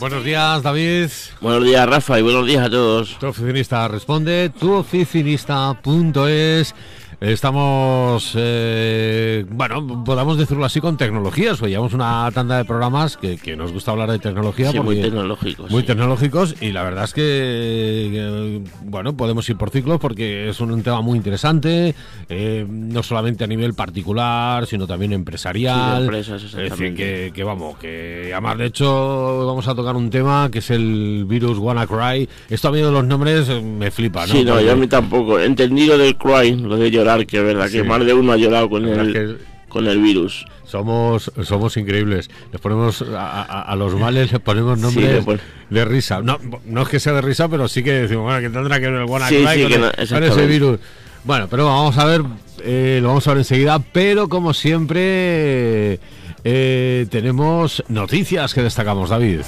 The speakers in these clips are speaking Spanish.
Buenos días, David. Buenos días, Rafa, y buenos días a todos. Tu oficinista responde, tuoficinista.es. Estamos, eh, bueno, podamos decirlo así, con tecnologías. Hoy llevamos una tanda de programas que, nos gusta hablar de tecnología. Sí, muy tecnológicos. Muy tecnológicos y la verdad es que, bueno, podemos ir por ciclos porque es un, tema muy interesante, eh, no solamente a nivel particular, sino también empresarial. empresas, es decir, que, que, vamos, que además de hecho vamos a tocar un tema que es el virus WannaCry. Esto a mí de los nombres me flipa, ¿no? Sí, no, yo a mí tampoco. Entendido del cry, lo de llorar que es verdad que más de uno ha llorado con el, con el virus. Somos, somos increíbles. Les ponemos a, los males, les ponemos nombres de risa. No, no es que sea de risa, pero sí que decimos, bueno, que tendrá que ver el WannaCry con, ese virus. Bueno, pero vamos a ver, eh, lo vamos a ver enseguida, pero como siempre eh, tenemos noticias que destacamos, David.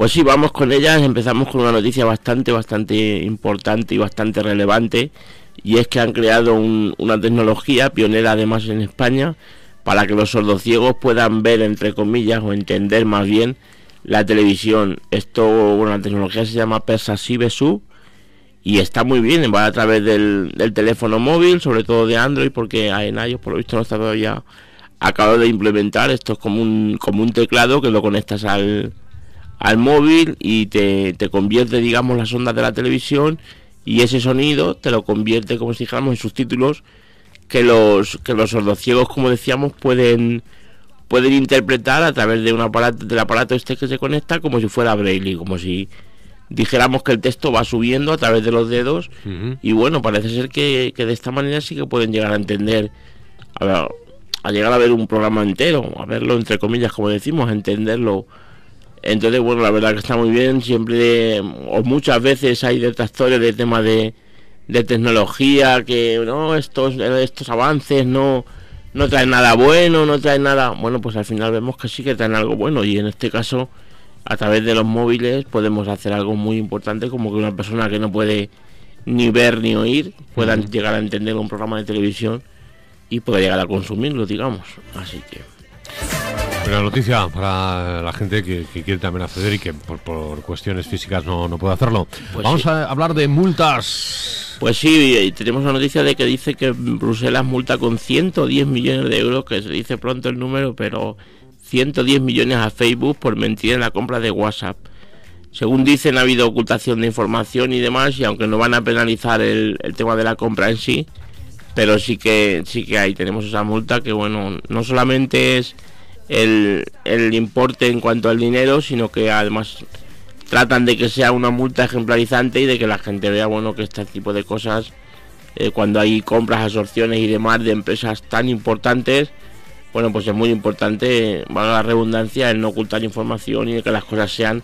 Pues sí, vamos con ellas. Empezamos con una noticia bastante, bastante importante y bastante relevante. Y es que han creado una tecnología pionera además en España para que los sordociegos puedan ver, entre comillas, o entender más bien la televisión. Esto, bueno, la tecnología se llama Persasive Sub y está muy bien, va a través del, teléfono móvil, sobre todo de Android, porque en iOS por lo visto no está todavía acabado de implementar. Esto es como un, como un teclado que lo conectas al, al móvil y te, te convierte, digamos, las ondas de la televisión y ese sonido te lo convierte, como si dijéramos, en subtítulos que los, que los sordociegos, como decíamos, pueden, pueden interpretar a través de un aparato, del aparato este que se conecta como si fuera Braille, como si dijéramos que el texto va subiendo a través de los dedos y bueno, parece ser que, que, de esta manera sí que pueden llegar a entender, a, ver, a llegar a ver un programa entero, a verlo entre comillas, como decimos, a entenderlo entonces, bueno, la verdad que está muy bien. Siempre, o muchas veces hay detractores de temas de, de tecnología, que no, estos, estos avances no, no traen nada bueno, no traen nada. Bueno, pues al final vemos que sí que traen algo bueno. Y en este caso, a través de los móviles, podemos hacer algo muy importante, como que una persona que no puede ni ver ni oír pueda llegar a entender un programa de televisión y pueda llegar a consumirlo, digamos. Así que. Buena noticia para la gente que, quiere también acceder y que por, cuestiones físicas no, no puede hacerlo. Pues Vamos a hablar de multas. Pues sí, tenemos la noticia de que dice que Bruselas multa con 110 millones de euros, que se dice pronto el número, pero 110 millones a Facebook por mentir en la compra de WhatsApp. Según dicen, ha habido ocultación de información y demás, y aunque no van a penalizar el, el tema de la compra en sí, pero sí que sí que hay, tenemos esa multa que bueno, no solamente es el, importe en cuanto al dinero, sino que además tratan de que sea una multa ejemplarizante y de que la gente vea bueno que este tipo de cosas eh, cuando hay compras, absorciones y demás de empresas tan importantes bueno pues es muy importante valga la redundancia el no ocultar información y de que las cosas sean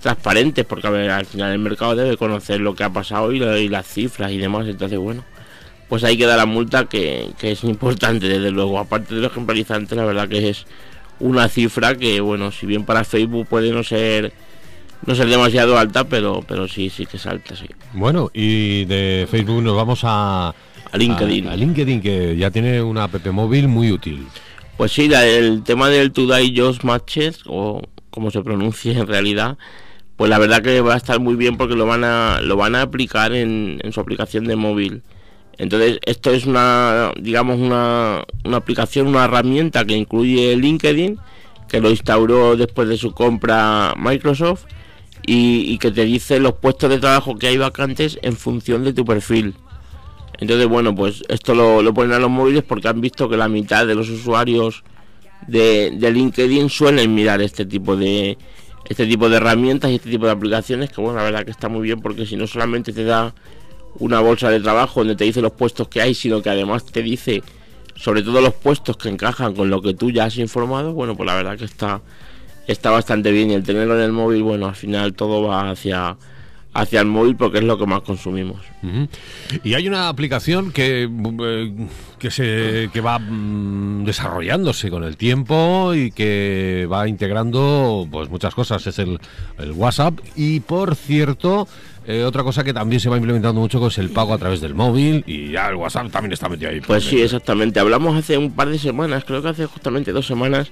transparentes porque a ver, al final el mercado debe conocer lo que ha pasado y, las cifras y demás. Entonces bueno pues ahí queda la multa que es importante desde luego. Aparte de lo ejemplarizante la verdad que es una cifra que, bueno, si bien para Facebook puede no ser no ser demasiado alta, pero pero sí, sí que es alta, sí. Bueno, y de Facebook nos vamos a, a LinkedIn. A, LinkedIn, que ya tiene una app móvil muy útil. Pues sí, el tema del Today Just Matches, o como se pronuncia en realidad, pues la verdad que va a estar muy bien porque lo van a, lo van a aplicar en, en su aplicación de móvil. Entonces, esto es una, digamos, una, una aplicación, una herramienta que incluye LinkedIn, que lo instauró después de su compra Microsoft y, que te dice los puestos de trabajo que hay vacantes en función de tu perfil. Entonces, bueno, pues esto lo, ponen a los móviles porque han visto que la mitad de los usuarios de, de, LinkedIn suelen mirar este tipo de este tipo de herramientas y este tipo de aplicaciones que bueno la verdad que está muy bien porque si no solamente te da una bolsa de trabajo donde te dice los puestos que hay, sino que además te dice sobre todo los puestos que encajan con lo que tú ya has informado, bueno, pues la verdad que está, está bastante bien y el tenerlo en el móvil, bueno, al final todo va hacia hacia el móvil porque es lo que más consumimos. Y hay una aplicación que, eh, que, se, que va mm, desarrollándose con el tiempo y que va integrando pues muchas cosas. Es el, el WhatsApp y por cierto eh, otra cosa que también se va implementando mucho es el pago a través del móvil y ya el WhatsApp también está metido ahí. Pues sí, exactamente. Hablamos hace un par de semanas, creo que hace justamente dos semanas,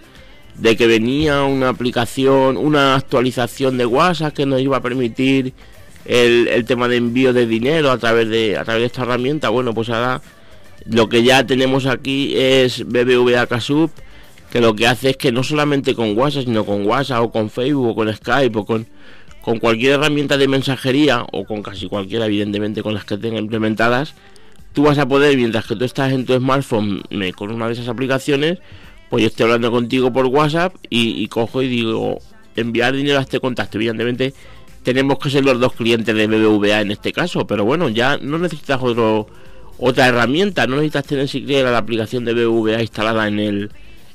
de que venía una aplicación, una actualización de WhatsApp que nos iba a permitir el, el tema de envío de dinero a través de, a través de esta herramienta. Bueno, pues ahora lo que ya tenemos aquí es BBVA Casup, que lo que hace es que no solamente con WhatsApp, sino con WhatsApp o con Facebook o con Skype o con, con cualquier herramienta de mensajería o con casi cualquiera, evidentemente, con las que tenga implementadas, tú vas a poder, mientras que tú estás en tu smartphone con una de esas aplicaciones, pues yo estoy hablando contigo por WhatsApp y, cojo y digo enviar dinero a este contacto. Evidentemente, tenemos que ser los dos clientes de BBVA en este caso, pero bueno, ya no necesitas otro otra herramienta, no necesitas tener siquiera la aplicación de BVA instalada en el,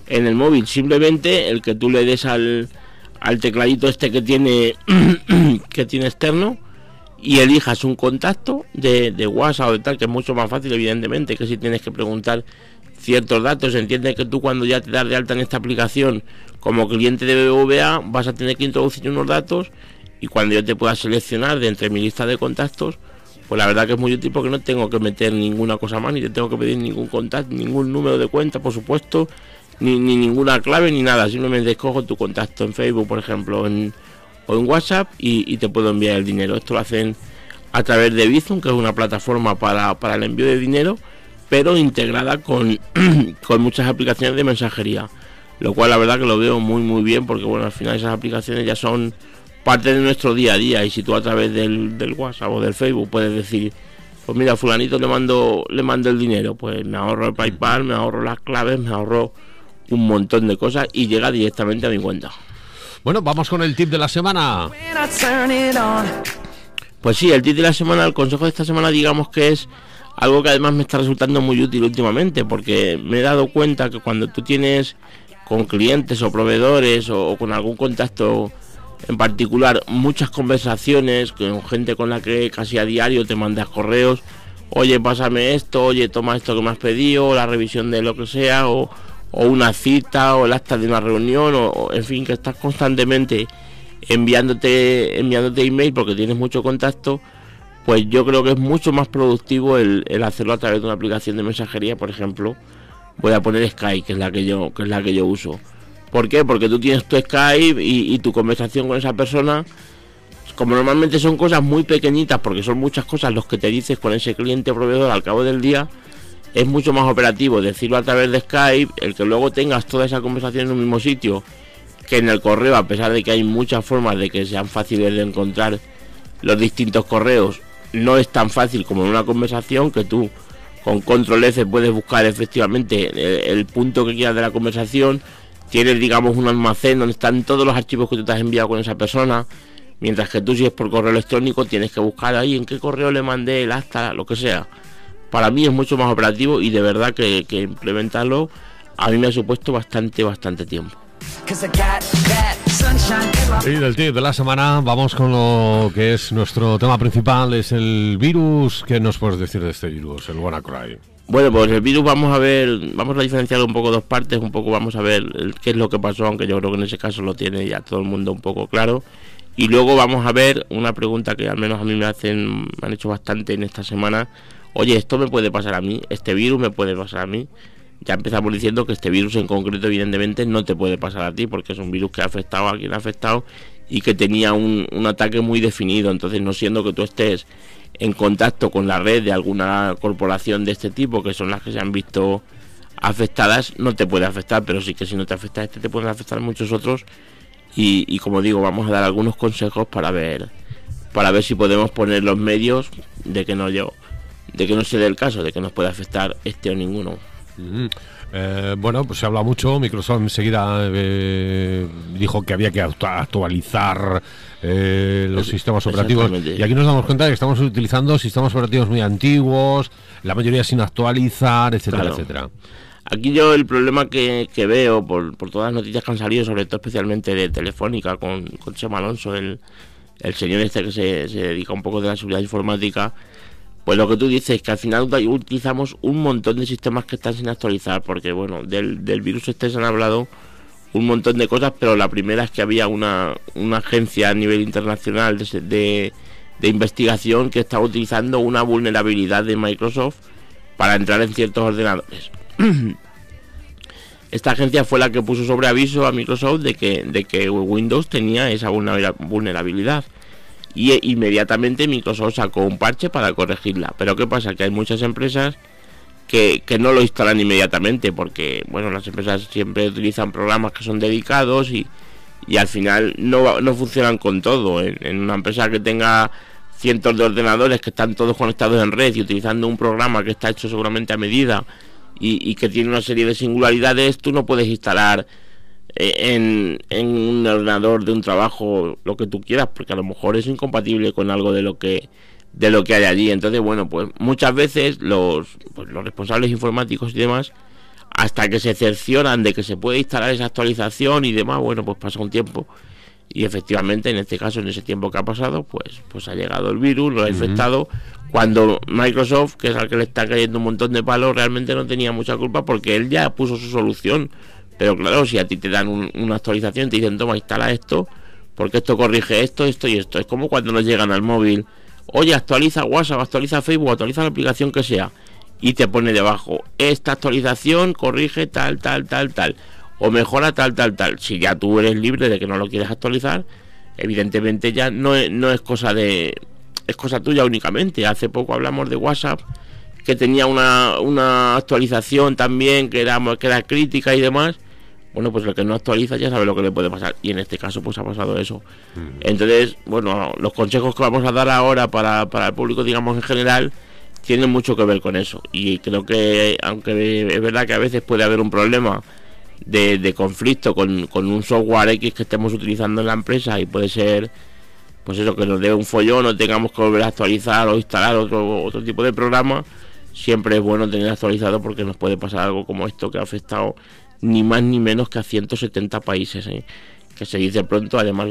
en el móvil, simplemente el que tú le des al, al tecladito este que tiene que tiene externo y elijas un contacto de, WhatsApp o de tal, que es mucho más fácil evidentemente que si tienes que preguntar ciertos datos, entiende que tú cuando ya te das de alta en esta aplicación como cliente de BBVA vas a tener que introducir unos datos y cuando yo te pueda seleccionar de entre mi lista de contactos pues la verdad que es muy útil porque no tengo que meter ninguna cosa más, ni te tengo que pedir ningún contacto, ningún número de cuenta, por supuesto, ni, ninguna clave ni nada. Simplemente escojo tu contacto en Facebook, por ejemplo, en, o en WhatsApp y, te puedo enviar el dinero. Esto lo hacen a través de Bizum, que es una plataforma para, para el envío de dinero, pero integrada con, con muchas aplicaciones de mensajería. Lo cual la verdad que lo veo muy muy bien porque bueno, al final esas aplicaciones ya son parte de nuestro día a día y si tú a través del, del WhatsApp o del Facebook puedes decir pues mira fulanito le mando le mando el dinero pues me ahorro el PayPal me ahorro las claves me ahorro un montón de cosas y llega directamente a mi cuenta. Bueno vamos con el tip de la semana. Pues sí el tip de la semana el consejo de esta semana digamos que es algo que además me está resultando muy útil últimamente porque me he dado cuenta que cuando tú tienes con clientes o proveedores o con algún contacto en particular muchas conversaciones con gente con la que casi a diario te mandas correos, oye, pásame esto, oye, toma esto que me has pedido, o la revisión de lo que sea, o, una cita, o el acta de una reunión, o, en fin, que estás constantemente enviándote, enviándote email porque tienes mucho contacto, pues yo creo que es mucho más productivo el, hacerlo a través de una aplicación de mensajería, por ejemplo, voy a poner Skype, que es la que yo, que es la que yo uso ¿Por qué? Porque tú tienes tu Skype y, tu conversación con esa persona. Como normalmente son cosas muy pequeñitas, porque son muchas cosas los que te dices con ese cliente o proveedor al cabo del día, es mucho más operativo decirlo a través de Skype, el que luego tengas toda esa conversación en un mismo sitio, que en el correo, a pesar de que hay muchas formas de que sean fáciles de encontrar los distintos correos, no es tan fácil como en una conversación que tú con control F puedes buscar efectivamente el, punto que quieras de la conversación, tienes, digamos, un almacén donde están todos los archivos que tú te has enviado con esa persona, mientras que tú si es por correo electrónico tienes que buscar ahí en qué correo le mandé el acta, lo que sea. Para mí es mucho más operativo y de verdad que, implementarlo a mí me ha supuesto bastante, bastante tiempo. Y del tip de la semana vamos con lo que es nuestro tema principal, es el virus. ¿Qué nos puedes decir de este virus, el WannaCry? Bueno, pues el virus vamos a ver, vamos a diferenciar un poco dos partes, un poco vamos a ver qué es lo que pasó, aunque yo creo que en ese caso lo tiene ya todo el mundo un poco claro. Y luego vamos a ver una pregunta que al menos a mí me hacen, me han hecho bastante en esta semana. Oye, esto me puede pasar a mí, este virus me puede pasar a mí. Ya empezamos diciendo que este virus en concreto evidentemente no te puede pasar a ti porque es un virus que ha afectado a quien ha afectado y que tenía un, un ataque muy definido. Entonces no siendo que tú estés en contacto con la red de alguna corporación de este tipo, que son las que se han visto afectadas, no te puede afectar, pero sí que si no te afecta este, te pueden afectar muchos otros. Y, como digo, vamos a dar algunos consejos para ver para ver si podemos poner los medios de que no yo de que no se dé el caso de que nos pueda afectar este o ninguno. Eh, bueno, pues se habla mucho. Microsoft enseguida eh, dijo que había que actualizar eh, los sistemas operativos. Y aquí nos damos cuenta de que estamos utilizando sistemas operativos muy antiguos, la mayoría sin actualizar, etcétera, etcétera. Aquí yo el problema que, veo por, todas las noticias que han salido, sobre todo especialmente de Telefónica, con, con Chema Alonso, el, el señor este que se, se dedica un poco de la seguridad informática, pues lo que tú dices es que al final utilizamos un montón de sistemas que están sin actualizar, porque bueno, del, virus este se han hablado un montón de cosas, pero la primera es que había una, una agencia a nivel internacional de, de investigación que estaba utilizando una vulnerabilidad de Microsoft para entrar en ciertos ordenadores. Esta agencia fue la que puso sobre aviso a Microsoft de que, de que Windows tenía esa vulnerabilidad. Y inmediatamente Microsoft sacó un parche para corregirla. Pero ¿qué pasa? Que hay muchas empresas que, no lo instalan inmediatamente porque, bueno, las empresas siempre utilizan programas que son dedicados y, y al final no, no funcionan con todo. En, una empresa que tenga cientos de ordenadores que están todos conectados en red y utilizando un programa que está hecho seguramente a medida y, que tiene una serie de singularidades, tú no puedes instalar en, en, un ordenador de un trabajo lo que tú quieras porque a lo mejor es incompatible con algo de lo que de lo que hay allí entonces bueno pues muchas veces los, pues, los responsables informáticos y demás hasta que se cercioran de que se puede instalar esa actualización y demás, bueno, pues pasa un tiempo. Y efectivamente, en este caso, en ese tiempo que ha pasado, pues, pues ha llegado el virus, lo ha infectado. Cuando Microsoft, que es al que le está cayendo un montón de palos, realmente no tenía mucha culpa porque él ya puso su solución. Pero claro, si a ti te dan una actualización, te dicen, toma, instala esto, porque esto corrige esto, esto y esto. Es como cuando nos llegan al móvil, oye, actualiza WhatsApp, actualiza Facebook, actualiza la aplicación que sea y te pone debajo, esta actualización corrige tal, tal, tal, tal, o mejora tal, tal, tal. Si ya tú eres libre de que no lo quieres actualizar, evidentemente ya no es, no es cosa de... es cosa tuya únicamente. Hace poco hablamos de WhatsApp, que tenía una, una actualización también, que era, que era crítica y demás. Bueno, pues el que no actualiza ya sabe lo que le puede pasar. Y en este caso, pues ha pasado eso. Mm. Entonces, bueno, los consejos que vamos a dar ahora para, para el público, digamos, en general, tiene mucho que ver con eso. Y creo que, aunque es verdad que a veces puede haber un problema de, conflicto con, un software X que estemos utilizando en la empresa y puede ser, pues eso, que nos dé un follón o tengamos que volver a actualizar o instalar otro, otro tipo de programa, siempre es bueno tener actualizado porque nos puede pasar algo como esto que ha afectado ni más ni menos que a 170 países. ¿eh? Que se dice pronto, además,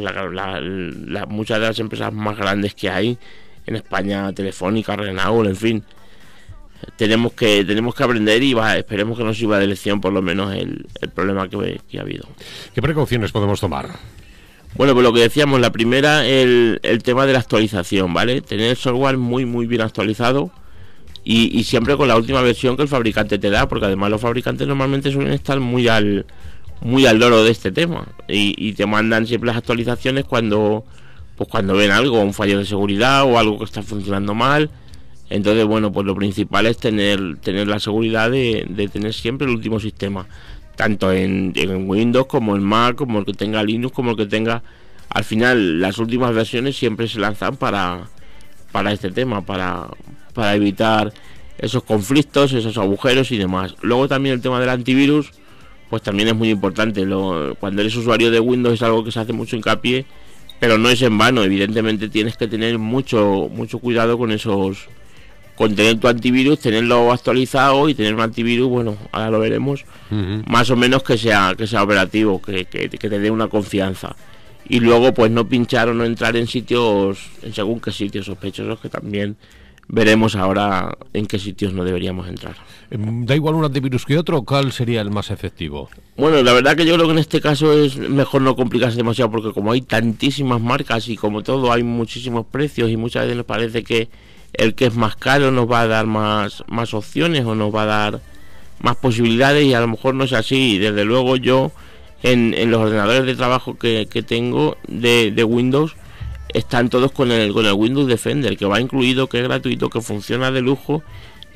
muchas de las empresas más grandes que hay en España, Telefónica, Renault, en fin. Tenemos que tenemos que aprender y va, esperemos que no sirva de lección por lo menos el, problema que, ha habido. ¿Qué precauciones podemos tomar? Bueno, pues lo que decíamos, la primera, el, el tema de la actualización, ¿vale? Tener el software muy, muy bien actualizado y, y, siempre con la última versión que el fabricante te da, porque además los fabricantes normalmente suelen estar muy al, muy al loro de este tema y, y te mandan siempre las actualizaciones cuando pues cuando ven algo, un fallo de seguridad o algo que está funcionando mal. Entonces, bueno, pues lo principal es tener, tener la seguridad de, tener siempre el último sistema, tanto en, Windows como en Mac, como el que tenga Linux, como el que tenga... Al final, las últimas versiones siempre se lanzan para, para este tema, para, para evitar esos conflictos, esos agujeros y demás. Luego también el tema del antivirus, pues también es muy importante. Lo, cuando eres usuario de Windows es algo que se hace mucho hincapié pero no es en vano, evidentemente tienes que tener mucho, mucho cuidado con esos, con tener tu antivirus, tenerlo actualizado y tener un antivirus, bueno, ahora lo veremos, más o menos que sea, que sea operativo, que, que, te dé una confianza. Y luego pues no pinchar o no entrar en sitios, en según qué sitios sospechosos que también veremos ahora en qué sitios no deberíamos entrar. Em, ¿Da igual un antivirus que otro? ¿Cuál sería el más efectivo? Bueno, la verdad que yo creo que en este caso es mejor no complicarse demasiado porque como hay tantísimas marcas y como todo hay muchísimos precios y muchas veces nos parece que el que es más caro nos va a dar más, más opciones o nos va a dar más posibilidades y a lo mejor no es así. Desde luego yo en, en los ordenadores de trabajo que, que tengo de, de Windows están todos con el, con el Windows Defender, que va incluido, que es gratuito, que funciona de lujo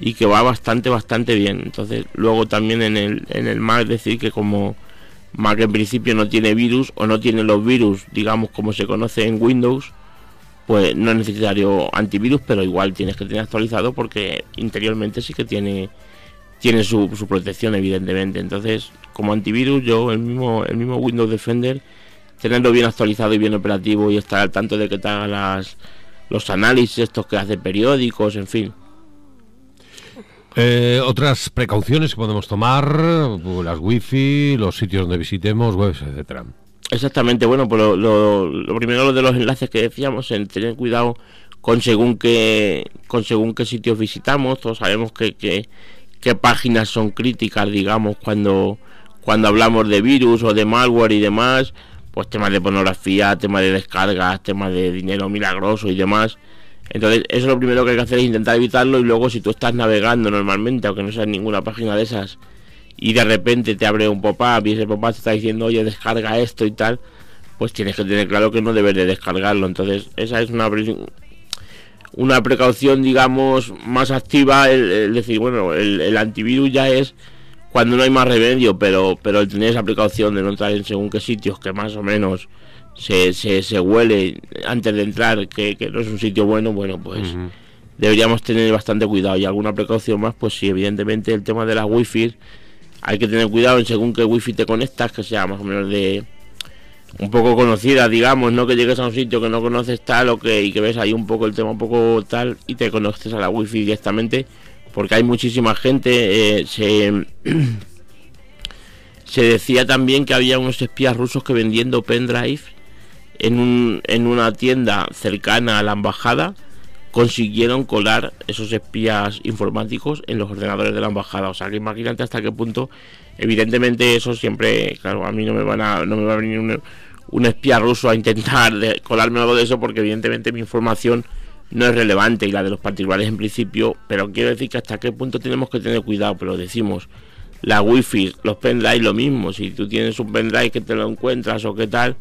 y que va bastante, bastante bien. Entonces, luego también en el, en el Mac decir que como Mac en principio no tiene virus o no tiene los virus, digamos, como se conoce en Windows, pues no es necesario antivirus, pero igual tienes que tener actualizado porque interiormente sí que tiene tiene su, su protección evidentemente entonces como antivirus yo el mismo el mismo Windows Defender tenerlo bien actualizado y bien operativo y estar al tanto de que te las, los análisis estos que hace periódicos, en fin. Eh, otras precauciones que podemos tomar, las wifi, los sitios donde visitemos, webs, etcétera. Exactamente, bueno, pues lo, primero lo de los enlaces que decíamos, en tener cuidado con según qué, con según qué sitios visitamos, todos sabemos que, que, qué páginas son críticas, digamos, cuando, cuando hablamos de virus o de malware y demás, pues temas de pornografía, temas de descargas, temas de dinero milagroso y demás. Entonces, eso lo primero que hay que hacer es intentar evitarlo y luego si tú estás navegando normalmente, aunque no sea ninguna página de esas, y de repente te abre un pop-up y ese pop-up te está diciendo, oye, descarga esto y tal, pues tienes que tener claro que no debes de descargarlo. Entonces, esa es una una precaución, digamos, más activa, el, decir, bueno, el, antivirus ya es cuando no hay más remedio, pero, pero el tener esa precaución de no entrar en según qué sitios que más o menos se, se, se huele antes de entrar que, no es un sitio bueno, bueno, pues deberíamos tener bastante cuidado. Y alguna precaución más, pues sí, evidentemente el tema de la wifi, hay que tener cuidado en según qué wifi te conectas, que sea más o menos de un poco conocida, digamos, no que llegues a un sitio que no conoces tal o que, y que ves ahí un poco el tema un poco tal y te conoces a la wifi directamente, porque hay muchísima gente, eh, se, se decía también que había unos espías rusos que vendiendo pendrive en, un, en una tienda cercana a la embajada consiguieron colar esos espías informáticos en los ordenadores de la embajada. O sea, que imagínate hasta qué punto, evidentemente eso siempre, claro, a mí no me van a, no me va a venir un, un espía ruso a intentar colarme algo de eso porque evidentemente mi información no es relevante y la de los particulares en principio, pero quiero decir que hasta qué punto tenemos que tener cuidado, pero decimos, la wifi, los pendrive lo mismo, si tú tienes un pendrive que te lo encuentras o qué tal,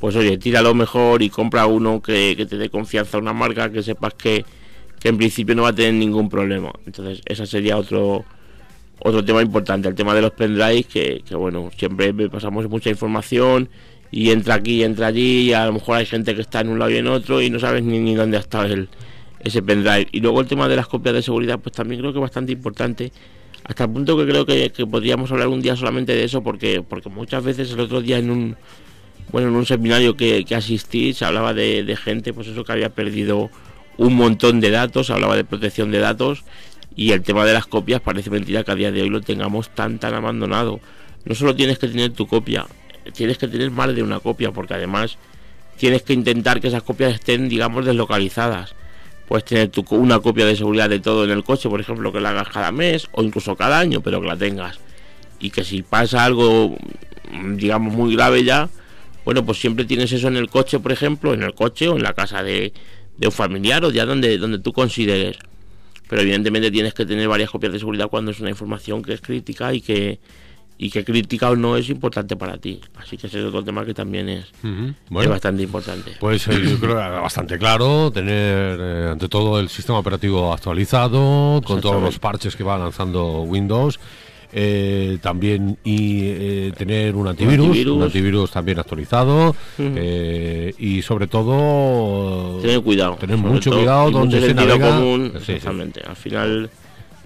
pues oye, tíralo mejor y compra uno que, te dé confianza, una marca que sepas que, que en principio no va a tener ningún problema. Entonces, ese sería otro otro tema importante, el tema de los pendrives, que, que bueno, siempre pasamos mucha información y entra aquí, entra allí, y a lo mejor hay gente que está en un lado y en otro y no sabes ni, ni dónde ha estado el, ese pendrive. Y luego el tema de las copias de seguridad, pues también creo que es bastante importante, hasta el punto que creo que, podríamos hablar un día solamente de eso, porque, porque muchas veces el otro día en un bueno en un seminario que, que asistí se hablaba de, de gente, pues eso que había perdido un montón de datos, se hablaba de protección de datos y el tema de las copias parece mentira que a día de hoy lo tengamos tan tan abandonado. No solo tienes que tener tu copia, tienes que tener más de una copia porque además tienes que intentar que esas copias estén, digamos, deslocalizadas. Puedes tener tu, una copia de seguridad de todo en el coche, por ejemplo, que la hagas cada mes o incluso cada año, pero que la tengas. Y que si pasa algo, digamos, muy grave ya, bueno, pues siempre tienes eso en el coche, por ejemplo, en el coche o en la casa de, de un familiar o ya donde, donde tú consideres. Pero evidentemente tienes que tener varias copias de seguridad cuando es una información que es crítica y que, y que crítica o no es importante para ti. Así que ese es otro tema que también es, bastante importante. Pues eh, yo creo que bastante claro tener eh, ante todo el sistema operativo actualizado con todos los parches que va lanzando Windows. Eh, también y tener un antivirus, un antivirus, también actualizado y sobre todo tener cuidado, tener mucho cuidado donde se navega. Común, exactamente. Al final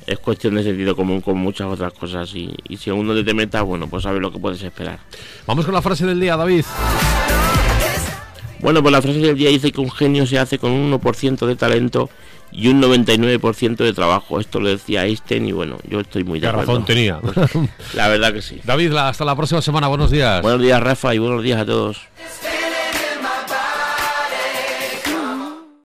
es cuestión de sentido común con muchas otras cosas y, y si aún no te metas, bueno, pues sabes lo que puedes esperar. Vamos con la frase del día, David. Bueno, pues la frase del día dice que un genio se hace con un 1% de talento y un 99% de trabajo. Esto lo decía Einstein y bueno, yo estoy muy de acuerdo. razón tenía. la verdad que sí. David, hasta la próxima semana. Buenos días. Buenos días, Rafa, y buenos días a todos.